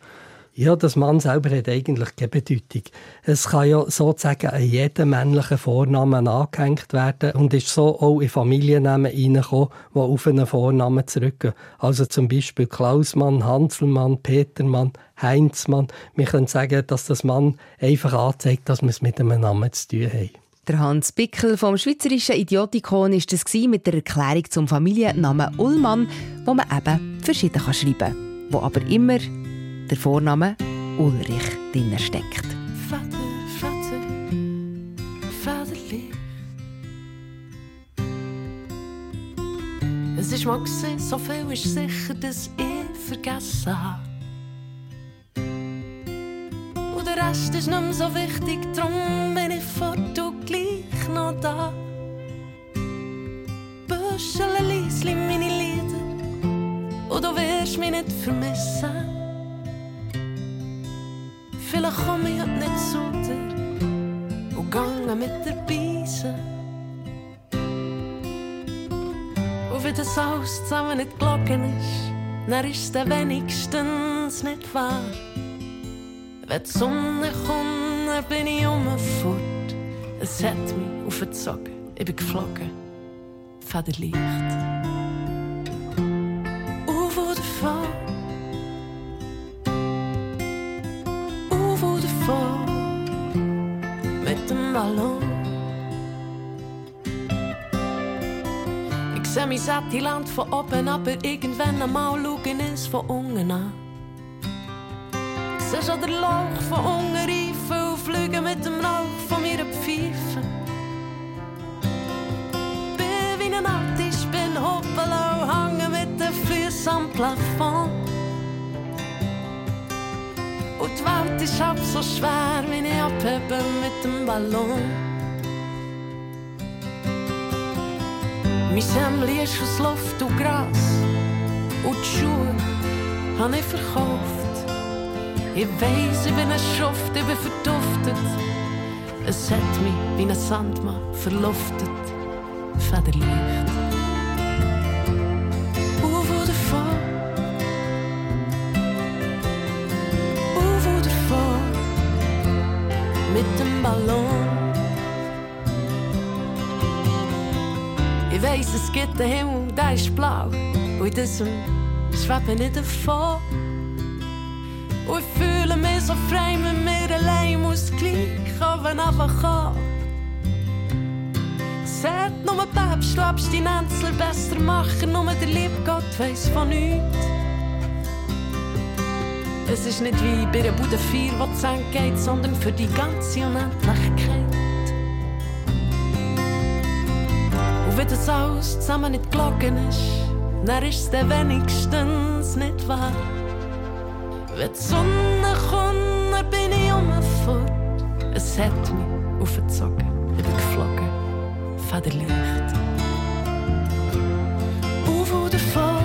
Ja, das Mann selber hat eigentlich keine Bedeutung. Es kann ja sozusagen an jeden männlichen Vornamen angehängt werden und ist so auch in Familiennamen reingekommen, die auf einen Vornamen zurückgehen. Also zum Beispiel Klausmann, Hanselmann, Petermann, Heinzmann. Wir können sagen, dass das Mann einfach anzeigt, dass wir es mit einem Namen zu tun haben. Der Hans Bickel vom Schweizerischen Idiotikon war das mit der Erklärung zum Familiennamen Ullmann, wo man eben verschieden schreiben kann, wo aber immer der Vorname Ulrich drin steckt. Vater, Vater, Vaterlich. Es ist mal gewesen, so viel ist sicher, dass ich vergessen habe. Und der Rest ist nicht mehr so wichtig, darum bin ich fort und gleich noch da. Büschel, Liesli, meine Lieder, und du wirst mich nicht vermissen. Vielleicht komme ich nicht zu dir und gehe mit der Beise. Und wenn das alles zusammen nicht gelogen ist, dann ist es wenigstens nicht wahr. Wenn die Sonne kommt, dann bin ich umfort. Es hat mich aufgezogen, ich bin geflogen. Federleicht. Ich seh mein satte Land von oben, aber irgendwann einmal schauen es von unten an. Ich seh schon den Lauch von unten reifen und fliegen mit dem Rauch von mir Pfeife. Bin wie ein Artist, bin hoppala und hänge mit den Füßen am Plafond. Und die Welt ist ab so schwer, wenn ich abhebe mit dem Ballon. Sämmli ist aus Luft und Gras. Und die Schuhe habe ich verkauft. Ich weiss, ich bin ein Schuft, ich bin verduftet. Es hat mich wie ein Sandmann verluftet. Vor. Mit dem Ballon. Ich weiss, es gibt einen Himmel, der ist blau. Und in diesem schwebe ich davon. Und ich fühle mich so frei mit mir allein, muss gleich wenn einfach kann. Sagt nur Päpst, du Abstinenzel besser machen, nur der liebe Gott weiss von nichts. Es ist nicht wie bei einer Bude 4, wo es geht, sondern für die ganze Unendlichkeit. Und wenn das alles zusammen nicht gelogen ist, dann ist es wenigstens nicht wahr. Wenn die Sonne kommt, dann bin ich umfort. Es hat mich aufgezogen, ich bin geflogen, Federlicht. Auf oder vor.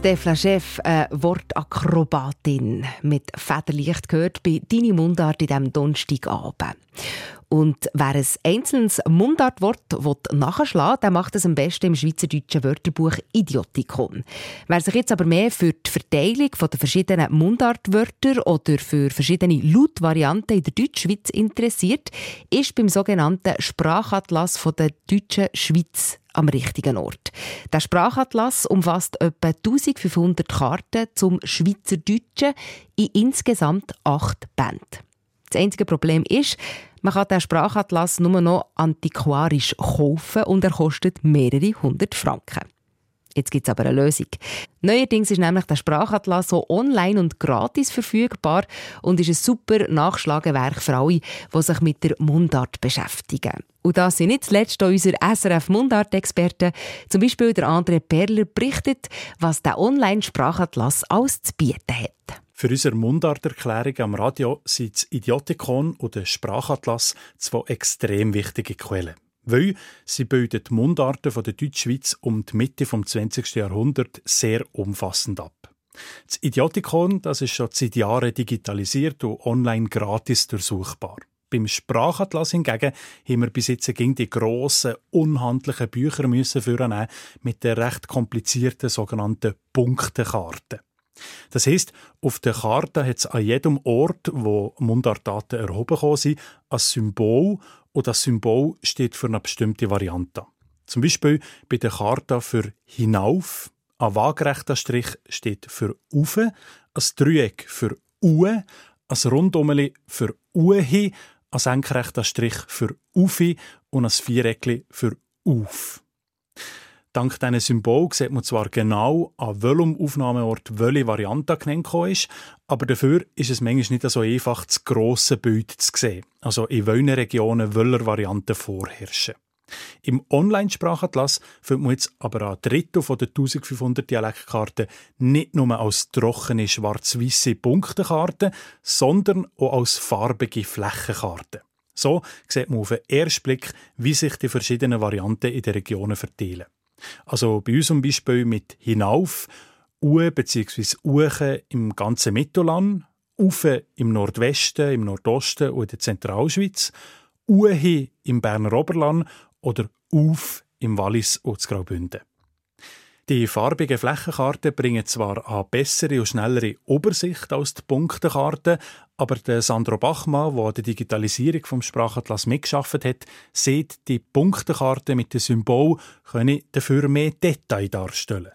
Stefla Chef, eine Wortakrobatin mit Federlicht gehört bei «Deine Mundart» in diesem Donnerstagabend. Und wer ein einzelnes Mundartwort nachschlagen will, der macht es am besten im schweizerdeutschen Wörterbuch Idiotikon. Wer sich jetzt aber mehr für die Verteilung der verschiedenen Mundartwörter oder für verschiedene Lautvarianten in der Deutschschweiz interessiert, ist beim sogenannten Sprachatlas der deutschen Schweiz am richtigen Ort. Der Sprachatlas umfasst etwa 1500 Karten zum Schweizerdeutschen in insgesamt acht Bänden. Das einzige Problem ist, man kann den Sprachatlas nur noch antiquarisch kaufen und er kostet mehrere hundert Franken. Jetzt gibt es aber eine Lösung. Neuerdings ist nämlich der Sprachatlas so online und gratis verfügbar und ist ein super Nachschlagewerk für alle, die sich mit der Mundart beschäftigen. Und das sind nicht zuletzt auch unsere SRF Mundart-Experten. Zum Beispiel der André Perler berichtet, was der Online-Sprachatlas alles zu bieten hat. Für unsere Mundarterklärung am Radio sind das Idiotikon und der Sprachatlas zwei extrem wichtige Quellen. Weil sie bilden die Mundarten der Deutschschweiz um die Mitte des 20. Jahrhunderts sehr umfassend ab. Das Idiotikon das ist schon seit Jahren digitalisiert und online gratis durchsuchbar. Beim Sprachatlas hingegen haben wir bis jetzt gegen die grossen, unhandlichen Bücher müssen mit der recht komplizierten sogenannten Punktekarte. Das heisst, auf der Karte hat es an jedem Ort, wo Mundartdaten erhoben sind, ein Symbol und das Symbol steht für eine bestimmte Variante. Zum Beispiel bei der Karte für hinauf, ein waagerechter Strich steht für ufe, ein Dreieck für ue, ein Rundumeli für uhi, ein senkrechter Strich für ufi und ein Viereckli für auf. Dank diesen Symbol sieht man zwar genau, an welchem Aufnahmeort welche Variante genannt ist, aber dafür ist es manchmal nicht so einfach, das grosse Bild zu sehen. Also in welchen Regionen welche Varianten vorherrschen. Im Online-Sprachatlas findet man jetzt aber ein Drittel von den 1500 Dialektkarten nicht nur als trockene schwarz-weisse Punktekarten, sondern auch als farbige Flächenkarten. So sieht man auf den ersten Blick, wie sich die verschiedenen Varianten in den Regionen verteilen. Also bei uns zum Beispiel mit hinauf, Uhe bzw. Uche im ganzen Mittelland, Ufe im Nordwesten, im Nordosten und in der Zentralschweiz, Uhe im Berner Oberland oder Auf im Wallis und Graubünden. Die farbigen Flächenkarten bringen zwar eine bessere und schnellere Übersicht als die Punktekarten, aber der Sandro Bachmann, der an der Digitalisierung vom Sprachatlas mitgeschafft hat, sieht, die Punktekarte mit dem Symbol können dafür mehr Detail darstellen.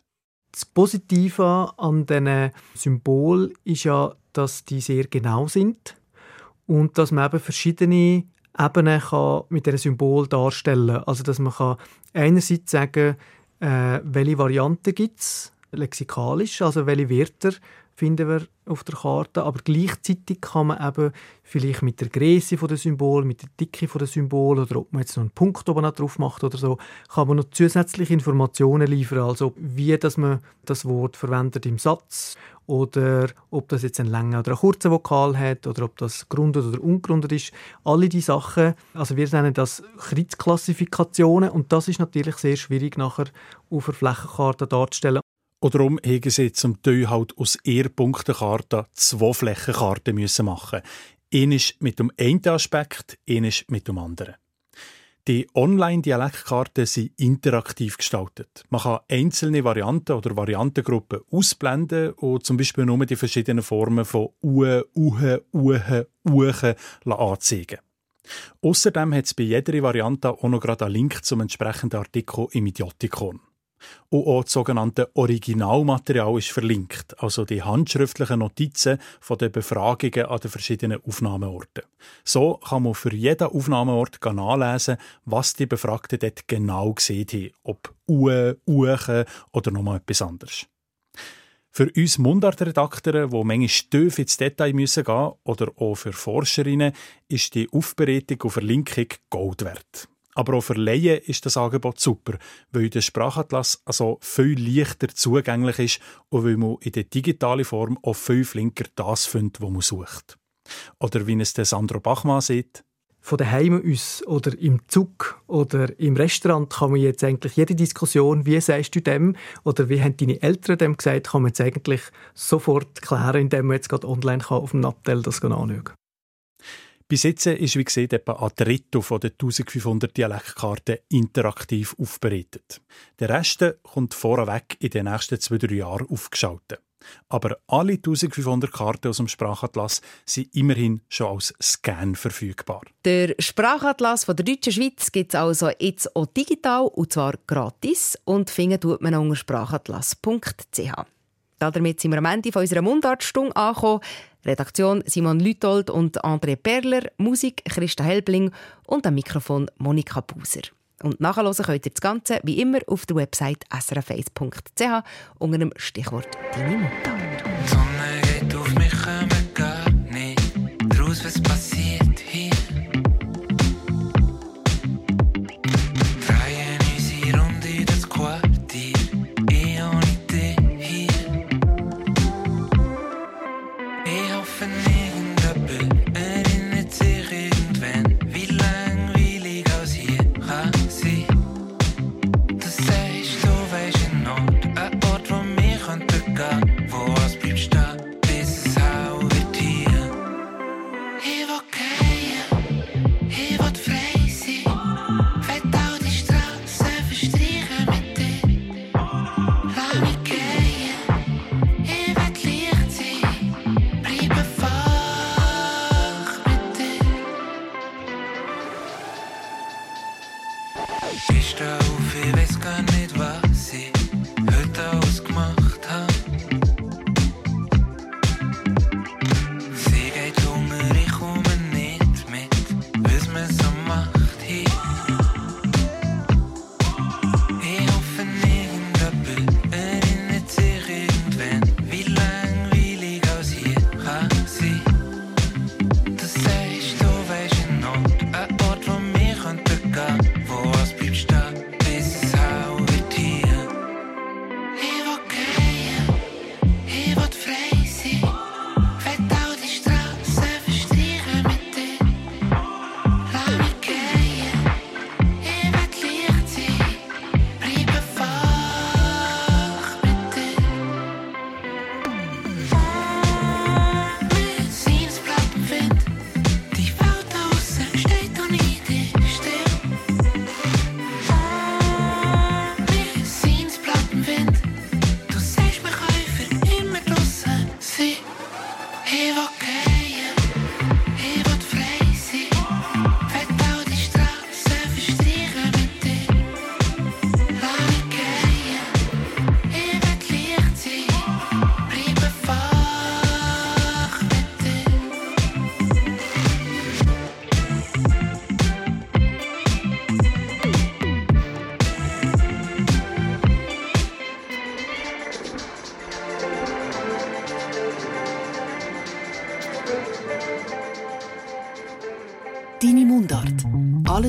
Das Positive an diesen Symbol ist ja, dass die sehr genau sind und dass man eben verschiedene Ebenen kann mit diesem Symbol darstellen kann. Also dass man kann einerseits sagen äh, welche Varianten gibt es lexikalisch, also welche Wörter finden wir auf der Karte, aber gleichzeitig kann man eben vielleicht mit der Größe der Symbol, mit der Dicke der Symbol oder ob man jetzt noch einen Punkt oben drauf macht oder so, kann man noch zusätzliche Informationen liefern, also wie dass man das Wort verwendet im Satz oder ob das jetzt einen langen oder einen kurzen Vokal hat oder ob das gerundet oder ungerundet ist. Alle diese Sachen, also wir nennen das Kritzklassifikationen und das ist natürlich sehr schwierig nachher auf einer Flächenkarte darzustellen. Und darum haben sie zum Teil halt aus ihrer Punktekarte zwei Flächenkarten müssen machen. Eines mit dem einen Aspekt, eines mit dem anderen. Die Online-Dialektkarten sind interaktiv gestaltet. Man kann einzelne Varianten oder Variantengruppen ausblenden und zum Beispiel nur die verschiedenen Formen von Ue, Uhe, Uhe, Uche anzeigen. Außerdem hat es bei jeder Variante auch noch gerade einen Link zum entsprechenden Artikel im Idiotikon. Und auch das sogenannte Originalmaterial ist verlinkt, also die handschriftlichen Notizen den Befragungen an den verschiedenen Aufnahmeorten. So kann man für jeden Aufnahmeort nachlesen, was die Befragten dort genau gesehen haben, ob Uhe, Uche oder nochmal etwas anderes. Für uns Mundartredakteure, die manchmal tief ins Detail müssen gehen oder auch für Forscherinnen, ist die Aufbereitung und Verlinkung Gold wert. Aber auch für Laien ist das Angebot super, weil der Sprachatlas also viel leichter zugänglich ist und weil man in der digitalen Form auch viel flinker das findet, was man sucht. Oder wie es der Sandro Bachmann sieht, von daheim aus oder im Zug oder im Restaurant kann man jetzt eigentlich jede Diskussion, wie sagst du dem oder wie haben deine Eltern dem gesagt, kann man jetzt eigentlich sofort klären, indem man jetzt gerade online kann auf dem Nattel das anschauen kann. Bis jetzt ist, wie gesagt, etwa ein Drittel von den 1500 Dialektkarten interaktiv aufbereitet. Der Rest kommt vorweg in den nächsten zwei, drei Jahren aufgeschaltet. Aber alle 1500 Karten aus dem Sprachatlas sind immerhin schon als Scan verfügbar. Der Sprachatlas von der deutschen Schweiz gibt es also jetzt auch digital und zwar gratis und finden tut man unter sprachatlas.ch. Damit sind wir am Ende unserer Mundartstunde angekommen. Redaktion Simon Lütold und André Perler, Musik Christa Helbling und am Mikrofon Monika Buser. Und nachhören könnt ihr das Ganze wie immer auf der Website srf1.ch unter dem Stichwort «Deine Mundart».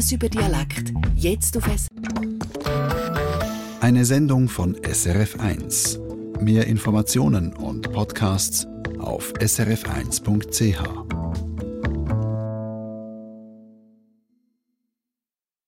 Alles über Dialekt. Jetzt auf S. Eine Sendung von SRF1. Mehr Informationen und Podcasts auf srf1.ch.